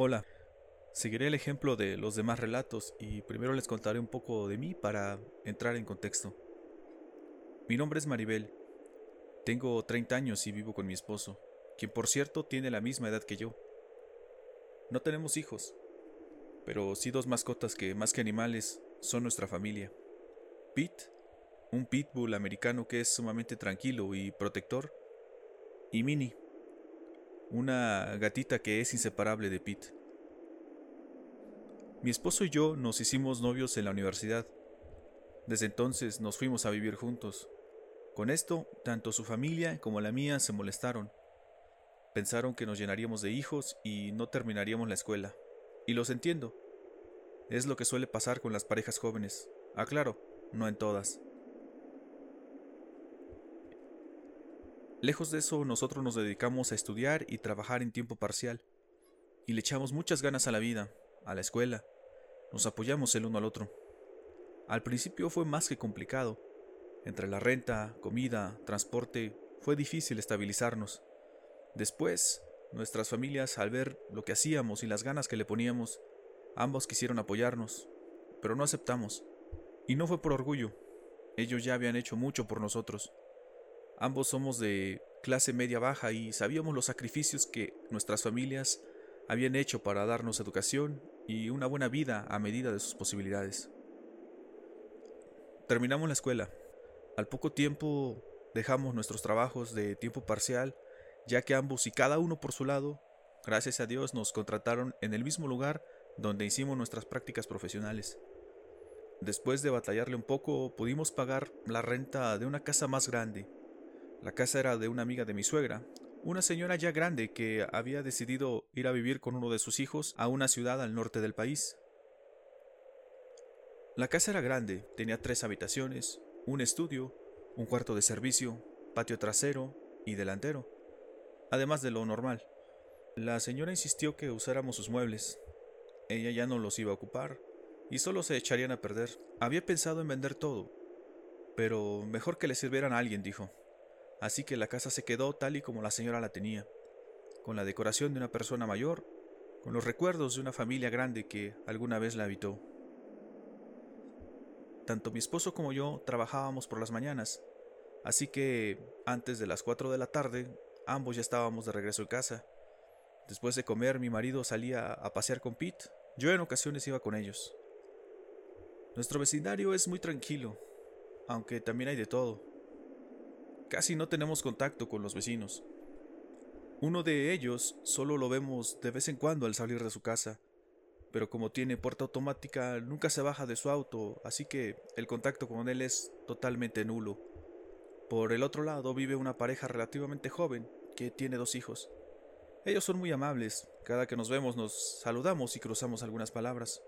Hola, seguiré el ejemplo de los demás relatos y primero les contaré un poco de mí para entrar en contexto. Mi nombre es Maribel, tengo 30 años y vivo con mi esposo, quien por cierto tiene la misma edad que yo. No tenemos hijos, pero sí dos mascotas que más que animales son nuestra familia. Pete, un pitbull americano que es sumamente tranquilo y protector, y Minnie, una gatita que es inseparable de Pete. Mi esposo y yo nos hicimos novios en la universidad. Desde entonces nos fuimos a vivir juntos. Con esto, tanto su familia como la mía se molestaron. Pensaron que nos llenaríamos de hijos y no terminaríamos la escuela. Y los entiendo. Es lo que suele pasar con las parejas jóvenes. Aclaro, no en todas. Lejos de eso, nosotros nos dedicamos a estudiar y trabajar en tiempo parcial. Y le echamos muchas ganas a la vida, a la escuela. Nos apoyamos el uno al otro. Al principio fue más que complicado. Entre la renta, comida, transporte, fue difícil estabilizarnos. Después, nuestras familias, al ver lo que hacíamos y las ganas que le poníamos, ambos quisieron apoyarnos, pero no aceptamos. Y no fue por orgullo. Ellos ya habían hecho mucho por nosotros. Ambos somos de clase media baja y sabíamos los sacrificios que nuestras familias habían hecho para darnos educación y una buena vida a medida de sus posibilidades. Terminamos la escuela. Al poco tiempo dejamos nuestros trabajos de tiempo parcial, ya que ambos y cada uno por su lado, gracias a Dios, nos contrataron en el mismo lugar donde hicimos nuestras prácticas profesionales. Después de batallarle un poco, pudimos pagar la renta de una casa más grande la casa era de una amiga de mi suegra, una señora ya grande que había decidido ir a vivir con uno de sus hijos a una ciudad al norte del país. La casa era grande, tenía tres habitaciones, un estudio, un cuarto de servicio, patio trasero y delantero, además de lo normal. La señora insistió que usáramos sus muebles. Ella ya no los iba a ocupar y solo se echarían a perder. Había pensado en vender todo, pero mejor que le sirvieran a alguien, dijo así que la casa se quedó tal y como la señora la tenía, con la decoración de una persona mayor, con los recuerdos de una familia grande que alguna vez la habitó. Tanto mi esposo como yo trabajábamos por las mañanas, así que antes de las 4 de la tarde ambos ya estábamos de regreso en casa. Después de comer mi marido salía a pasear con Pete, yo en ocasiones iba con ellos. Nuestro vecindario es muy tranquilo, aunque también hay de todo. Casi no tenemos contacto con los vecinos. Uno de ellos solo lo vemos de vez en cuando al salir de su casa, pero como tiene puerta automática nunca se baja de su auto, así que el contacto con él es totalmente nulo. Por el otro lado vive una pareja relativamente joven que tiene dos hijos. Ellos son muy amables, cada que nos vemos nos saludamos y cruzamos algunas palabras.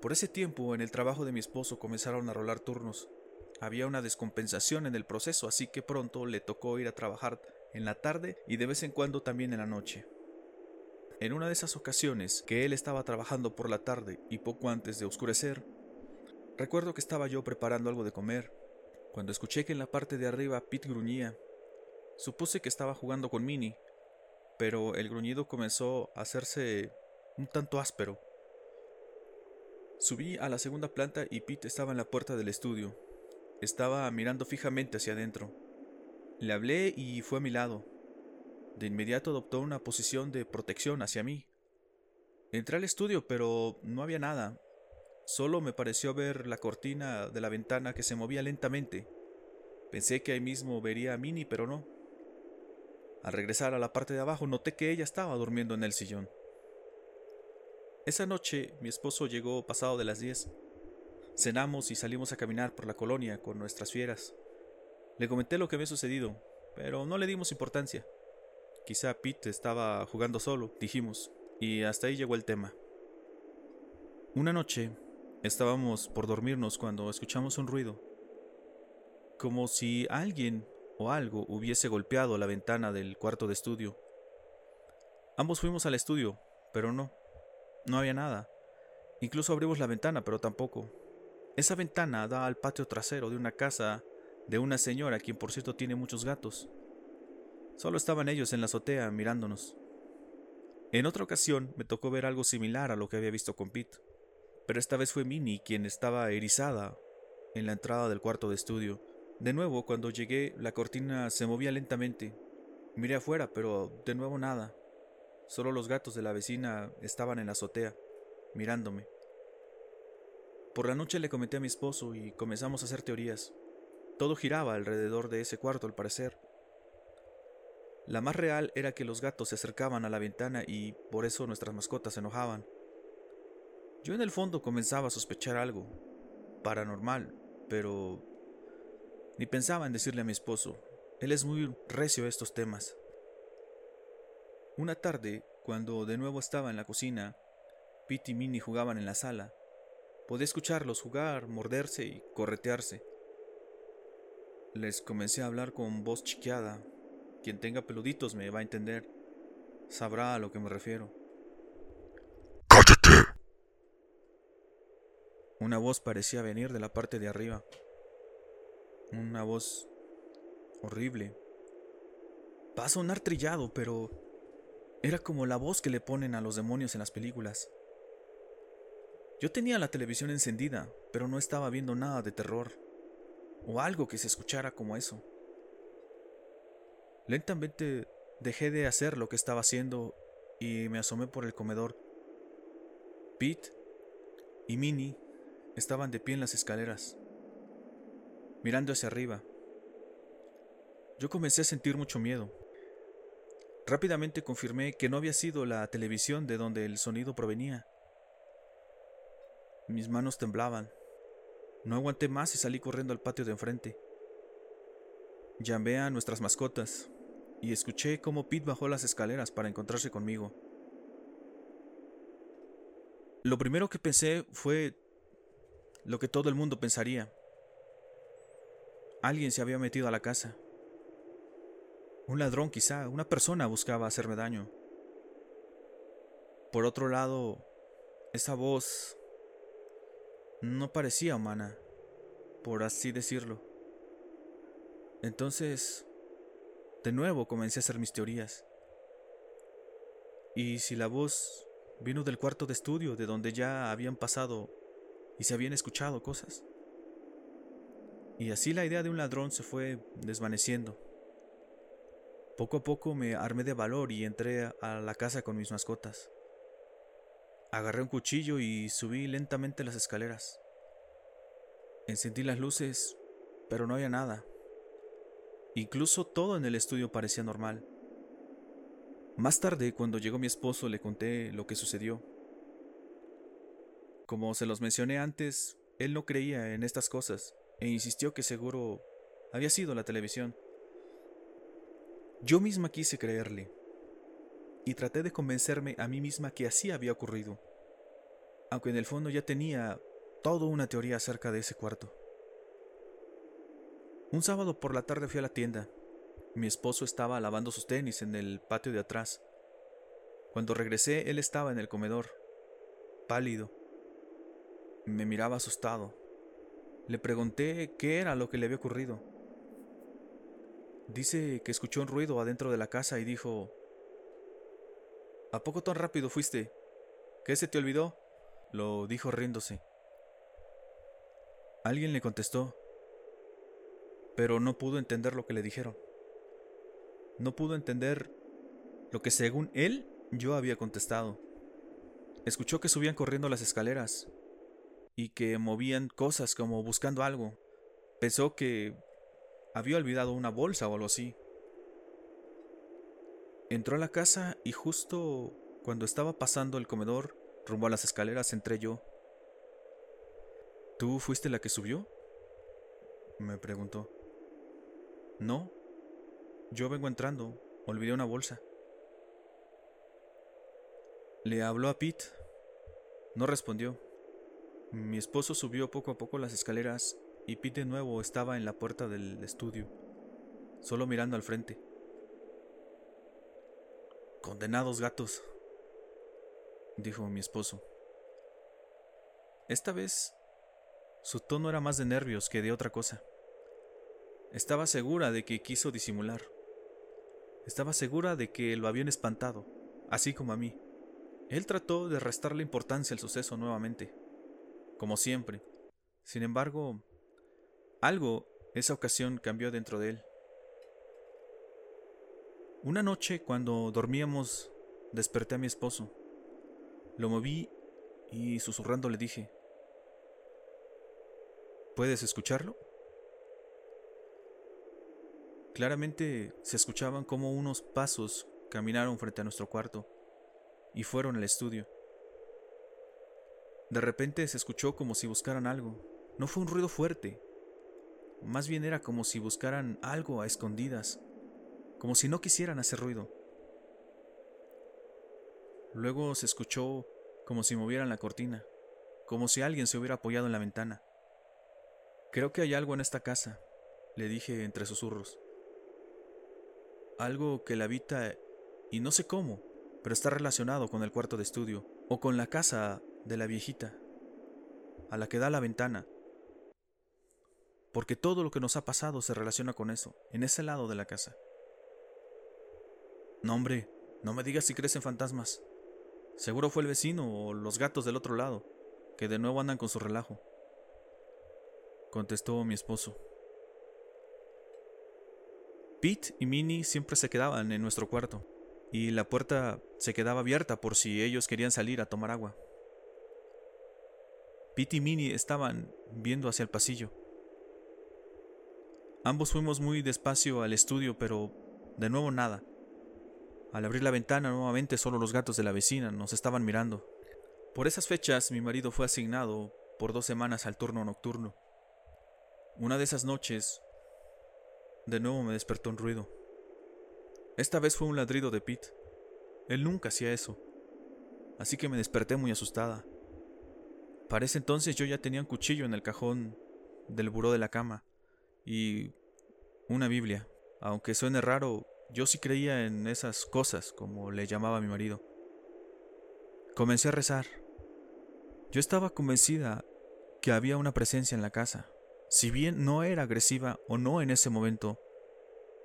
Por ese tiempo en el trabajo de mi esposo comenzaron a rolar turnos. Había una descompensación en el proceso, así que pronto le tocó ir a trabajar en la tarde y de vez en cuando también en la noche. En una de esas ocasiones que él estaba trabajando por la tarde y poco antes de oscurecer, recuerdo que estaba yo preparando algo de comer, cuando escuché que en la parte de arriba Pete gruñía. Supuse que estaba jugando con Minnie, pero el gruñido comenzó a hacerse un tanto áspero. Subí a la segunda planta y Pete estaba en la puerta del estudio, estaba mirando fijamente hacia adentro. Le hablé y fue a mi lado. De inmediato adoptó una posición de protección hacia mí. Entré al estudio, pero no había nada. Solo me pareció ver la cortina de la ventana que se movía lentamente. Pensé que ahí mismo vería a Minnie, pero no. Al regresar a la parte de abajo noté que ella estaba durmiendo en el sillón. Esa noche mi esposo llegó pasado de las diez. Cenamos y salimos a caminar por la colonia con nuestras fieras. Le comenté lo que había sucedido, pero no le dimos importancia. Quizá Pete estaba jugando solo, dijimos, y hasta ahí llegó el tema. Una noche estábamos por dormirnos cuando escuchamos un ruido, como si alguien o algo hubiese golpeado la ventana del cuarto de estudio. Ambos fuimos al estudio, pero no, no había nada. Incluso abrimos la ventana, pero tampoco. Esa ventana da al patio trasero de una casa de una señora quien por cierto tiene muchos gatos. Solo estaban ellos en la azotea mirándonos. En otra ocasión me tocó ver algo similar a lo que había visto con Pete, pero esta vez fue Minnie quien estaba erizada en la entrada del cuarto de estudio. De nuevo, cuando llegué, la cortina se movía lentamente. Miré afuera, pero de nuevo nada. Solo los gatos de la vecina estaban en la azotea, mirándome. Por la noche le comenté a mi esposo y comenzamos a hacer teorías. Todo giraba alrededor de ese cuarto al parecer. La más real era que los gatos se acercaban a la ventana y por eso nuestras mascotas se enojaban. Yo en el fondo comenzaba a sospechar algo paranormal, pero ni pensaba en decirle a mi esposo. Él es muy recio a estos temas. Una tarde, cuando de nuevo estaba en la cocina, Pete y Minnie jugaban en la sala. Podía escucharlos jugar, morderse y corretearse. Les comencé a hablar con voz chiqueada, quien tenga peluditos me va a entender. Sabrá a lo que me refiero. ¡Cállate! Una voz parecía venir de la parte de arriba. Una voz horrible. Va a sonar trillado, pero era como la voz que le ponen a los demonios en las películas. Yo tenía la televisión encendida, pero no estaba viendo nada de terror, o algo que se escuchara como eso. Lentamente dejé de hacer lo que estaba haciendo y me asomé por el comedor. Pete y Minnie estaban de pie en las escaleras, mirando hacia arriba. Yo comencé a sentir mucho miedo. Rápidamente confirmé que no había sido la televisión de donde el sonido provenía. Mis manos temblaban. No aguanté más y salí corriendo al patio de enfrente. Llamé a nuestras mascotas, y escuché cómo Pete bajó las escaleras para encontrarse conmigo. Lo primero que pensé fue lo que todo el mundo pensaría. Alguien se había metido a la casa. Un ladrón quizá, una persona buscaba hacerme daño. Por otro lado, esa voz no parecía humana, por así decirlo. Entonces, de nuevo comencé a hacer mis teorías. ¿Y si la voz vino del cuarto de estudio, de donde ya habían pasado y se habían escuchado cosas? Y así la idea de un ladrón se fue desvaneciendo. Poco a poco me armé de valor y entré a la casa con mis mascotas. Agarré un cuchillo y subí lentamente las escaleras. Encendí las luces, pero no había nada. Incluso todo en el estudio parecía normal. Más tarde, cuando llegó mi esposo, le conté lo que sucedió. Como se los mencioné antes, él no creía en estas cosas e insistió que seguro había sido la televisión. Yo misma quise creerle y traté de convencerme a mí misma que así había ocurrido, aunque en el fondo ya tenía toda una teoría acerca de ese cuarto. Un sábado por la tarde fui a la tienda. Mi esposo estaba lavando sus tenis en el patio de atrás. Cuando regresé, él estaba en el comedor, pálido. Me miraba asustado. Le pregunté qué era lo que le había ocurrido. Dice que escuchó un ruido adentro de la casa y dijo, ¿A poco tan rápido fuiste? ¿Qué se te olvidó? Lo dijo riéndose. Alguien le contestó, pero no pudo entender lo que le dijeron. No pudo entender lo que según él yo había contestado. Escuchó que subían corriendo las escaleras y que movían cosas como buscando algo. Pensó que había olvidado una bolsa o algo así. Entró a la casa y justo cuando estaba pasando el comedor rumbo a las escaleras entré yo. ¿Tú fuiste la que subió? me preguntó. No, yo vengo entrando, olvidé una bolsa. Le habló a Pete. No respondió. Mi esposo subió poco a poco las escaleras y Pete de nuevo estaba en la puerta del estudio, solo mirando al frente. Condenados gatos, dijo mi esposo. Esta vez su tono era más de nervios que de otra cosa. Estaba segura de que quiso disimular. Estaba segura de que lo habían espantado. así como a mí. Él trató de restarle importancia al suceso nuevamente, como siempre. Sin embargo, algo esa ocasión cambió dentro de él. Una noche, cuando dormíamos, desperté a mi esposo. Lo moví y susurrando le dije, ¿Puedes escucharlo? Claramente se escuchaban como unos pasos caminaron frente a nuestro cuarto y fueron al estudio. De repente se escuchó como si buscaran algo. No fue un ruido fuerte. Más bien era como si buscaran algo a escondidas, como si no quisieran hacer ruido. Luego se escuchó como si movieran la cortina, como si alguien se hubiera apoyado en la ventana. Creo que hay algo en esta casa, le dije entre susurros. Algo que la habita y no sé cómo, pero está relacionado con el cuarto de estudio o con la casa de la viejita, a la que da la ventana. Porque todo lo que nos ha pasado se relaciona con eso, en ese lado de la casa. No, hombre, no me digas si crees en fantasmas. Seguro fue el vecino o los gatos del otro lado, que de nuevo andan con su relajo contestó mi esposo. Pete y Minnie siempre se quedaban en nuestro cuarto, y la puerta se quedaba abierta por si ellos querían salir a tomar agua. Pete y Minnie estaban viendo hacia el pasillo. Ambos fuimos muy despacio al estudio, pero de nuevo nada. Al abrir la ventana nuevamente solo los gatos de la vecina nos estaban mirando. Por esas fechas mi marido fue asignado por dos semanas al turno nocturno. Una de esas noches, de nuevo me despertó un ruido. Esta vez fue un ladrido de Pete. Él nunca hacía eso. Así que me desperté muy asustada. Para ese entonces yo ya tenía un cuchillo en el cajón del buró de la cama y una Biblia. Aunque suene raro, yo sí creía en esas cosas, como le llamaba mi marido. Comencé a rezar. Yo estaba convencida que había una presencia en la casa, si bien no era agresiva o no en ese momento,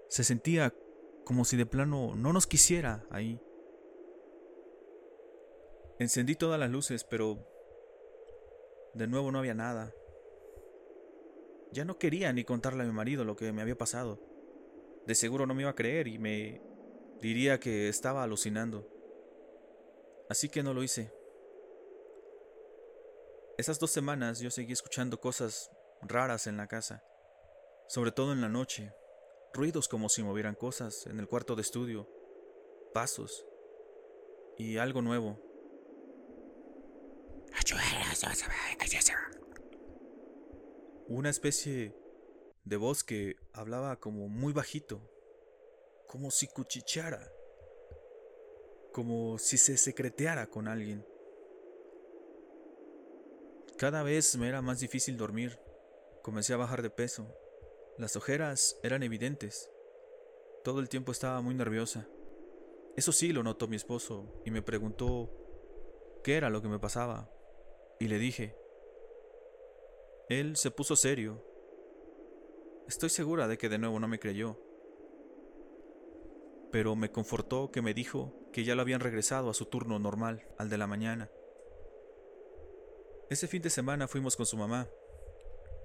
se sentía como si de plano no nos quisiera ahí. Encendí todas las luces, pero de nuevo no había nada. Ya no quería ni contarle a mi marido lo que me había pasado. De seguro no me iba a creer y me diría que estaba alucinando. Así que no lo hice. Esas dos semanas yo seguí escuchando cosas raras en la casa, sobre todo en la noche, ruidos como si movieran cosas en el cuarto de estudio, pasos y algo nuevo. Una especie de voz que hablaba como muy bajito, como si cuchicheara, como si se secreteara con alguien. Cada vez me era más difícil dormir. Comencé a bajar de peso. Las ojeras eran evidentes. Todo el tiempo estaba muy nerviosa. Eso sí lo notó mi esposo y me preguntó qué era lo que me pasaba. Y le dije. Él se puso serio. Estoy segura de que de nuevo no me creyó. Pero me confortó que me dijo que ya lo habían regresado a su turno normal, al de la mañana. Ese fin de semana fuimos con su mamá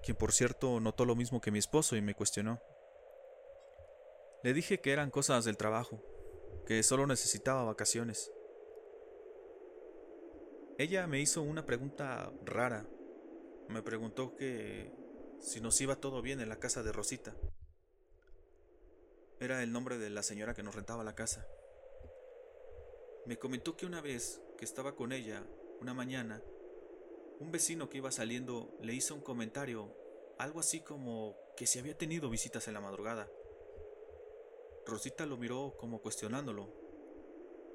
quien por cierto notó lo mismo que mi esposo y me cuestionó. Le dije que eran cosas del trabajo, que solo necesitaba vacaciones. Ella me hizo una pregunta rara. Me preguntó que si nos iba todo bien en la casa de Rosita. Era el nombre de la señora que nos rentaba la casa. Me comentó que una vez que estaba con ella, una mañana, un vecino que iba saliendo le hizo un comentario, algo así como que si había tenido visitas en la madrugada. Rosita lo miró como cuestionándolo.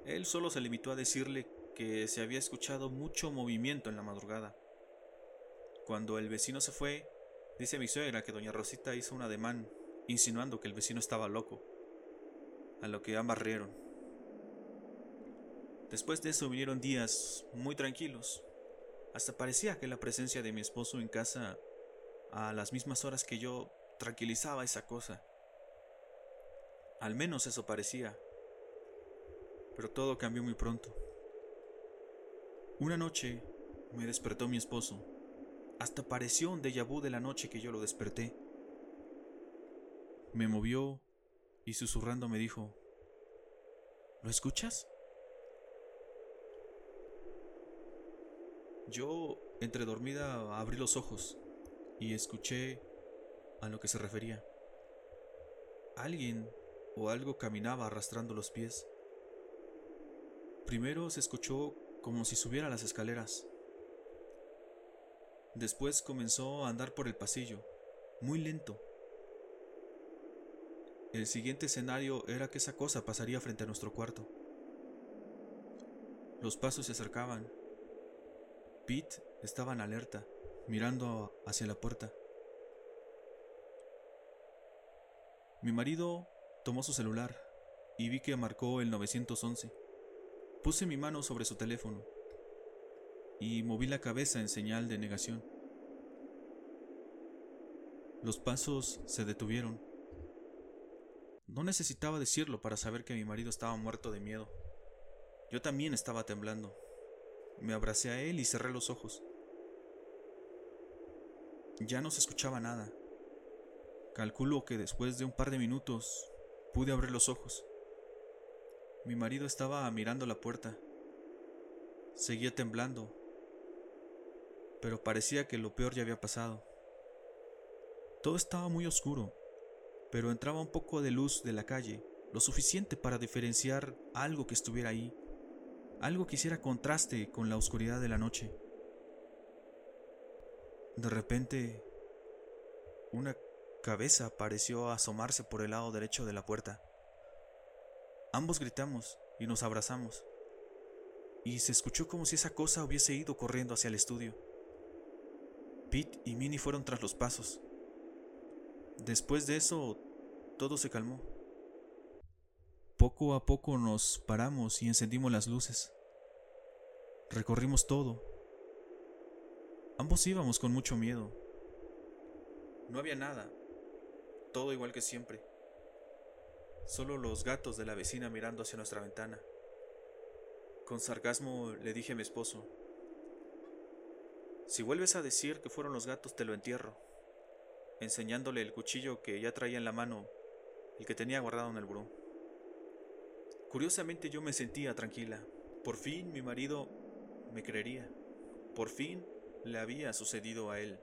Él solo se limitó a decirle que se había escuchado mucho movimiento en la madrugada. Cuando el vecino se fue, dice mi suegra que doña Rosita hizo un ademán, insinuando que el vecino estaba loco, a lo que ambas rieron. Después de eso vinieron días muy tranquilos, hasta parecía que la presencia de mi esposo en casa a las mismas horas que yo tranquilizaba esa cosa. Al menos eso parecía. Pero todo cambió muy pronto. Una noche me despertó mi esposo. Hasta pareció un déjà vu de la noche que yo lo desperté. Me movió y susurrando me dijo, ¿Lo escuchas? Yo, entre dormida, abrí los ojos y escuché a lo que se refería. Alguien o algo caminaba arrastrando los pies. Primero se escuchó como si subiera las escaleras. Después comenzó a andar por el pasillo, muy lento. El siguiente escenario era que esa cosa pasaría frente a nuestro cuarto. Los pasos se acercaban. Pete estaba en alerta, mirando hacia la puerta. Mi marido tomó su celular y vi que marcó el 911. Puse mi mano sobre su teléfono y moví la cabeza en señal de negación. Los pasos se detuvieron. No necesitaba decirlo para saber que mi marido estaba muerto de miedo. Yo también estaba temblando. Me abracé a él y cerré los ojos. Ya no se escuchaba nada. Calculo que después de un par de minutos pude abrir los ojos. Mi marido estaba mirando la puerta. Seguía temblando, pero parecía que lo peor ya había pasado. Todo estaba muy oscuro, pero entraba un poco de luz de la calle, lo suficiente para diferenciar algo que estuviera ahí, algo que hiciera contraste con la oscuridad de la noche. De repente, una cabeza pareció asomarse por el lado derecho de la puerta. Ambos gritamos y nos abrazamos, y se escuchó como si esa cosa hubiese ido corriendo hacia el estudio. Pete y Minnie fueron tras los pasos. Después de eso, todo se calmó. Poco a poco nos paramos y encendimos las luces. Recorrimos todo. Ambos íbamos con mucho miedo. No había nada, todo igual que siempre. Solo los gatos de la vecina mirando hacia nuestra ventana. Con sarcasmo le dije a mi esposo, si vuelves a decir que fueron los gatos te lo entierro, enseñándole el cuchillo que ya traía en la mano, el que tenía guardado en el buró. Curiosamente yo me sentía tranquila. Por fin mi marido me creería. Por fin le había sucedido a él.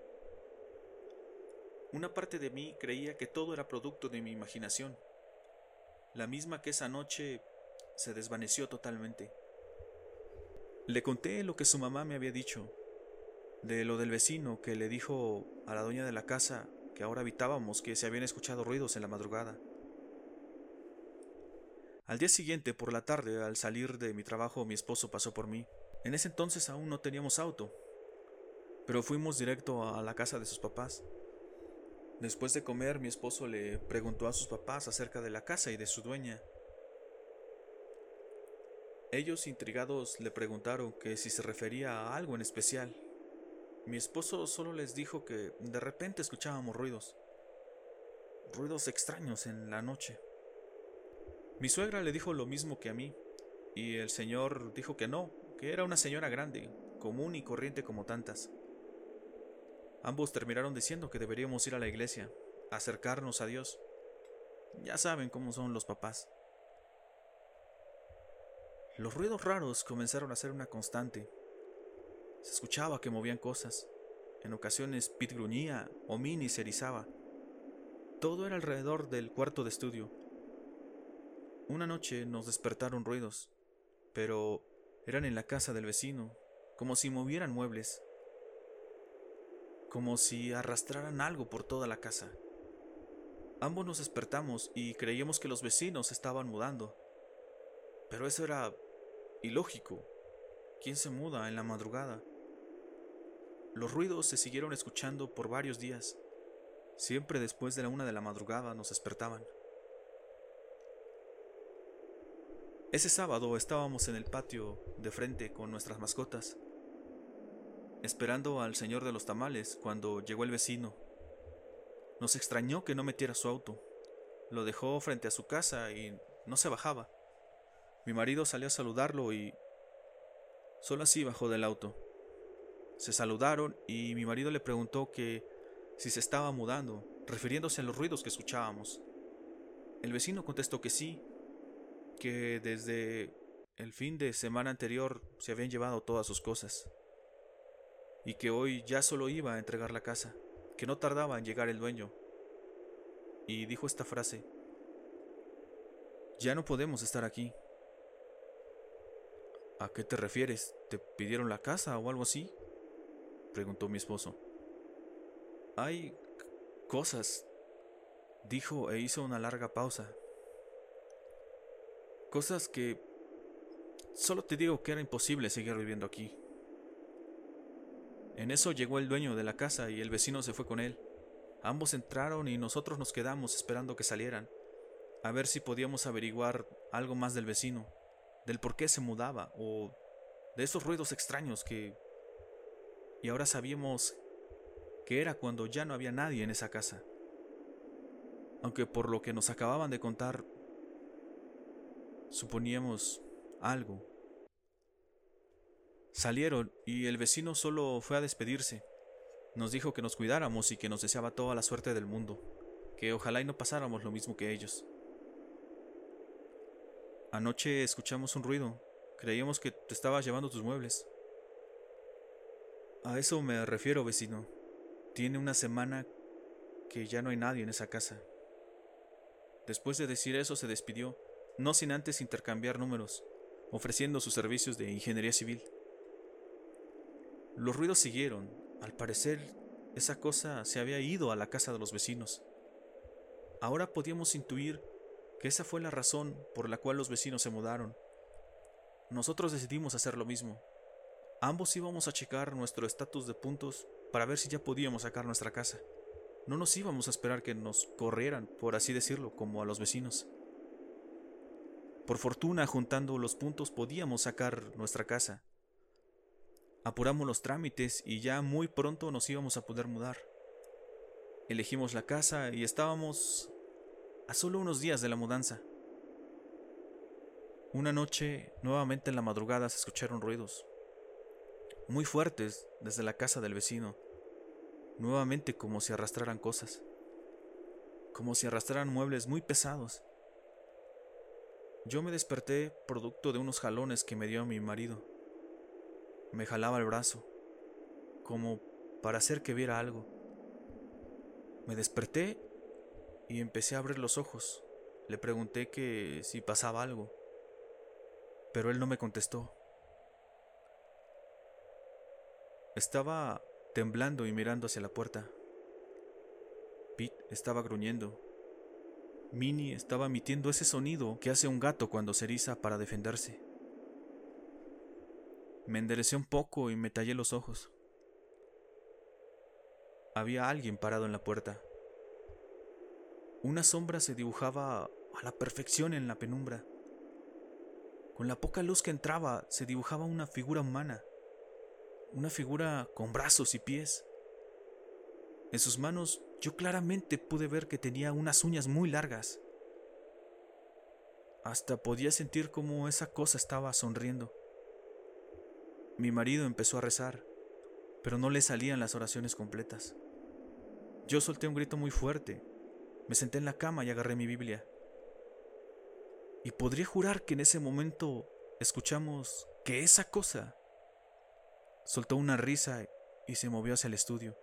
Una parte de mí creía que todo era producto de mi imaginación, la misma que esa noche se desvaneció totalmente. Le conté lo que su mamá me había dicho, de lo del vecino que le dijo a la dueña de la casa que ahora habitábamos que se habían escuchado ruidos en la madrugada. Al día siguiente, por la tarde, al salir de mi trabajo, mi esposo pasó por mí. En ese entonces aún no teníamos auto, pero fuimos directo a la casa de sus papás. Después de comer, mi esposo le preguntó a sus papás acerca de la casa y de su dueña. Ellos, intrigados, le preguntaron que si se refería a algo en especial. Mi esposo solo les dijo que de repente escuchábamos ruidos. Ruidos extraños en la noche. Mi suegra le dijo lo mismo que a mí, y el señor dijo que no, que era una señora grande, común y corriente como tantas. Ambos terminaron diciendo que deberíamos ir a la iglesia, acercarnos a Dios. Ya saben cómo son los papás. Los ruidos raros comenzaron a ser una constante. Se escuchaba que movían cosas. En ocasiones Pete gruñía o Minnie se erizaba. Todo era alrededor del cuarto de estudio. Una noche nos despertaron ruidos, pero eran en la casa del vecino, como si movieran muebles como si arrastraran algo por toda la casa. Ambos nos despertamos y creíamos que los vecinos estaban mudando. Pero eso era ilógico. ¿Quién se muda en la madrugada? Los ruidos se siguieron escuchando por varios días. Siempre después de la una de la madrugada nos despertaban. Ese sábado estábamos en el patio de frente con nuestras mascotas esperando al señor de los tamales cuando llegó el vecino. Nos extrañó que no metiera su auto. Lo dejó frente a su casa y no se bajaba. Mi marido salió a saludarlo y solo así bajó del auto. Se saludaron y mi marido le preguntó que si se estaba mudando, refiriéndose a los ruidos que escuchábamos. El vecino contestó que sí, que desde el fin de semana anterior se habían llevado todas sus cosas y que hoy ya solo iba a entregar la casa, que no tardaba en llegar el dueño. Y dijo esta frase, ya no podemos estar aquí. ¿A qué te refieres? ¿Te pidieron la casa o algo así? Preguntó mi esposo. Hay cosas, dijo e hizo una larga pausa. Cosas que solo te digo que era imposible seguir viviendo aquí. En eso llegó el dueño de la casa y el vecino se fue con él. Ambos entraron y nosotros nos quedamos esperando que salieran, a ver si podíamos averiguar algo más del vecino, del por qué se mudaba o de esos ruidos extraños que y ahora sabíamos que era cuando ya no había nadie en esa casa. Aunque por lo que nos acababan de contar, suponíamos algo. Salieron y el vecino solo fue a despedirse. Nos dijo que nos cuidáramos y que nos deseaba toda la suerte del mundo, que ojalá y no pasáramos lo mismo que ellos. Anoche escuchamos un ruido. Creíamos que te estabas llevando tus muebles. A eso me refiero, vecino. Tiene una semana que ya no hay nadie en esa casa. Después de decir eso se despidió, no sin antes intercambiar números, ofreciendo sus servicios de ingeniería civil. Los ruidos siguieron. Al parecer, esa cosa se había ido a la casa de los vecinos. Ahora podíamos intuir que esa fue la razón por la cual los vecinos se mudaron. Nosotros decidimos hacer lo mismo. Ambos íbamos a checar nuestro estatus de puntos para ver si ya podíamos sacar nuestra casa. No nos íbamos a esperar que nos corrieran, por así decirlo, como a los vecinos. Por fortuna, juntando los puntos podíamos sacar nuestra casa. Apuramos los trámites y ya muy pronto nos íbamos a poder mudar. Elegimos la casa y estábamos a solo unos días de la mudanza. Una noche, nuevamente en la madrugada, se escucharon ruidos muy fuertes desde la casa del vecino, nuevamente como si arrastraran cosas, como si arrastraran muebles muy pesados. Yo me desperté producto de unos jalones que me dio mi marido. Me jalaba el brazo, como para hacer que viera algo. Me desperté y empecé a abrir los ojos. Le pregunté que si pasaba algo, pero él no me contestó. Estaba temblando y mirando hacia la puerta. Pete estaba gruñendo. Minnie estaba emitiendo ese sonido que hace un gato cuando se eriza para defenderse. Me enderecé un poco y me tallé los ojos. Había alguien parado en la puerta. Una sombra se dibujaba a la perfección en la penumbra. Con la poca luz que entraba se dibujaba una figura humana una figura con brazos y pies. En sus manos yo claramente pude ver que tenía unas uñas muy largas. Hasta podía sentir cómo esa cosa estaba sonriendo. Mi marido empezó a rezar, pero no le salían las oraciones completas. Yo solté un grito muy fuerte, me senté en la cama y agarré mi Biblia. Y podría jurar que en ese momento escuchamos que esa cosa Soltó una risa y se movió hacia el estudio.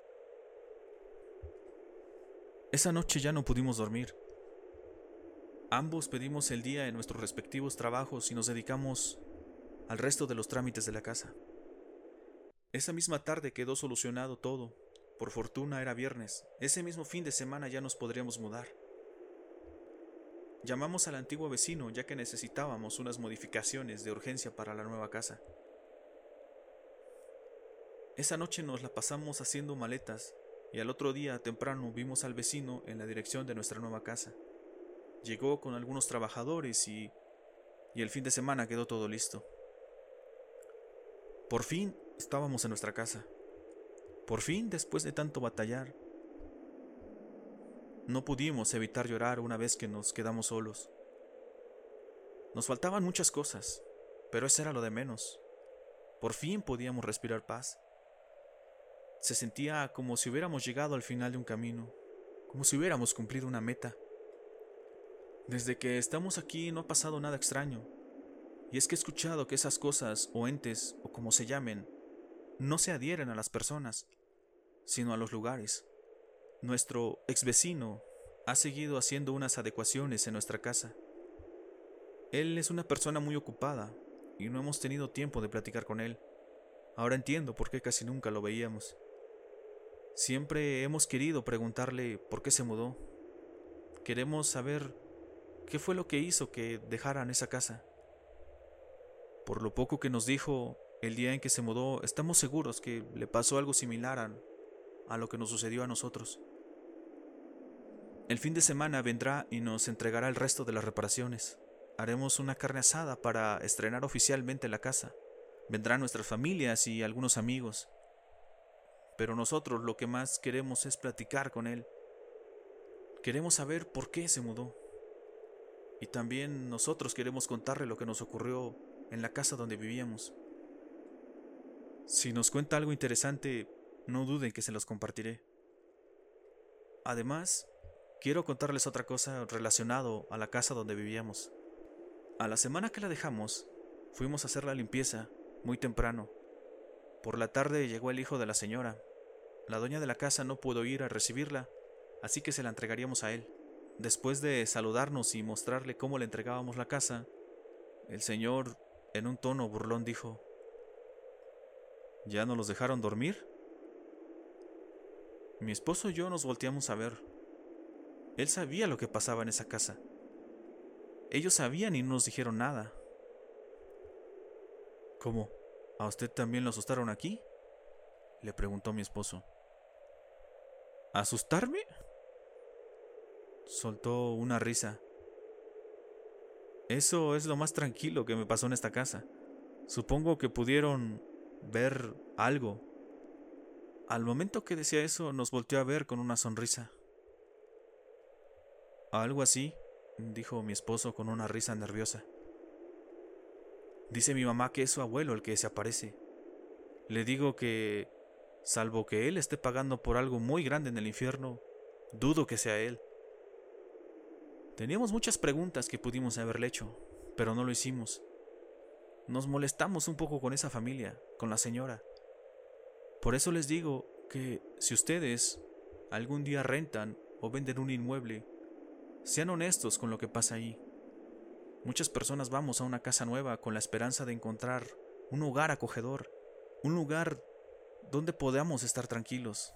Esa noche ya no pudimos dormir. Ambos pedimos el día en nuestros respectivos trabajos y nos dedicamos al resto de los trámites de la casa. Esa misma tarde quedó solucionado todo. Por fortuna era viernes. Ese mismo fin de semana ya nos podríamos mudar. Llamamos al antiguo vecino ya que necesitábamos unas modificaciones de urgencia para la nueva casa. Esa noche nos la pasamos haciendo maletas y al otro día temprano vimos al vecino en la dirección de nuestra nueva casa. Llegó con algunos trabajadores y, y el fin de semana quedó todo listo. Por fin estábamos en nuestra casa. Por fin, después de tanto batallar, no pudimos evitar llorar una vez que nos quedamos solos. Nos faltaban muchas cosas, pero eso era lo de menos. Por fin podíamos respirar paz. Se sentía como si hubiéramos llegado al final de un camino, como si hubiéramos cumplido una meta. Desde que estamos aquí no ha pasado nada extraño, y es que he escuchado que esas cosas o entes o como se llamen no se adhieren a las personas, sino a los lugares. Nuestro ex vecino ha seguido haciendo unas adecuaciones en nuestra casa. Él es una persona muy ocupada y no hemos tenido tiempo de platicar con él. Ahora entiendo por qué casi nunca lo veíamos. Siempre hemos querido preguntarle por qué se mudó. Queremos saber qué fue lo que hizo que dejaran esa casa. Por lo poco que nos dijo el día en que se mudó, estamos seguros que le pasó algo similar a, lo que nos sucedió a nosotros. El fin de semana vendrá y nos entregará el resto de las reparaciones. Haremos una carne asada para estrenar oficialmente la casa. Vendrán nuestras familias y algunos amigos. Pero nosotros lo que más queremos es platicar con él. Queremos saber por qué se mudó. Y también nosotros queremos contarle lo que nos ocurrió en la casa donde vivíamos. Si nos cuenta algo interesante, no duden que se los compartiré. Además, quiero contarles otra cosa relacionado a la casa donde vivíamos. A la semana que la dejamos, fuimos a hacer la limpieza muy temprano. Por la tarde llegó el hijo de la señora. La dueña de la casa no pudo ir a recibirla, así que se la entregaríamos a él. Después de saludarnos y mostrarle cómo le entregábamos la casa, el señor, en un tono burlón, dijo, ¿Ya no los dejaron dormir? Mi esposo y yo nos volteamos a ver. Él sabía lo que pasaba en esa casa. Ellos sabían y no nos dijeron nada. ¿Cómo? ¿A usted también lo asustaron aquí? Le preguntó mi esposo. ¿Asustarme? Soltó una risa. Eso es lo más tranquilo que me pasó en esta casa. Supongo que pudieron ver algo. Al momento que decía eso, nos volteó a ver con una sonrisa. Algo así, dijo mi esposo con una risa nerviosa. Dice mi mamá que es su abuelo el que se aparece. Le digo que, salvo que él esté pagando por algo muy grande en el infierno, dudo que sea él. Teníamos muchas preguntas que pudimos haberle hecho, pero no lo hicimos. Nos molestamos un poco con esa familia, con la señora. Por eso les digo que si ustedes algún día rentan o venden un inmueble, sean honestos con lo que pasa ahí. Muchas personas vamos a una casa nueva con la esperanza de encontrar un hogar acogedor, un lugar donde podamos estar tranquilos,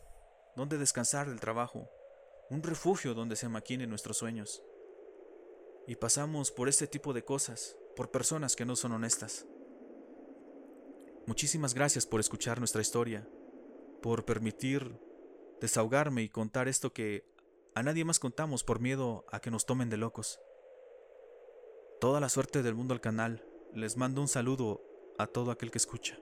donde descansar del trabajo, un refugio donde se maquinen nuestros sueños. Y pasamos por este tipo de cosas, por personas que no son honestas. Muchísimas gracias por escuchar nuestra historia, por permitir desahogarme y contar esto que a nadie más contamos por miedo a que nos tomen de locos. Toda la suerte del mundo al canal. Les mando un saludo a todo aquel que escucha.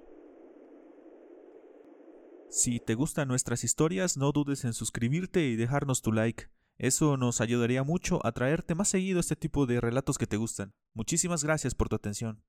Si te gustan nuestras historias, no dudes en suscribirte y dejarnos tu like. Eso nos ayudaría mucho a traerte más seguido este tipo de relatos que te gustan. Muchísimas gracias por tu atención.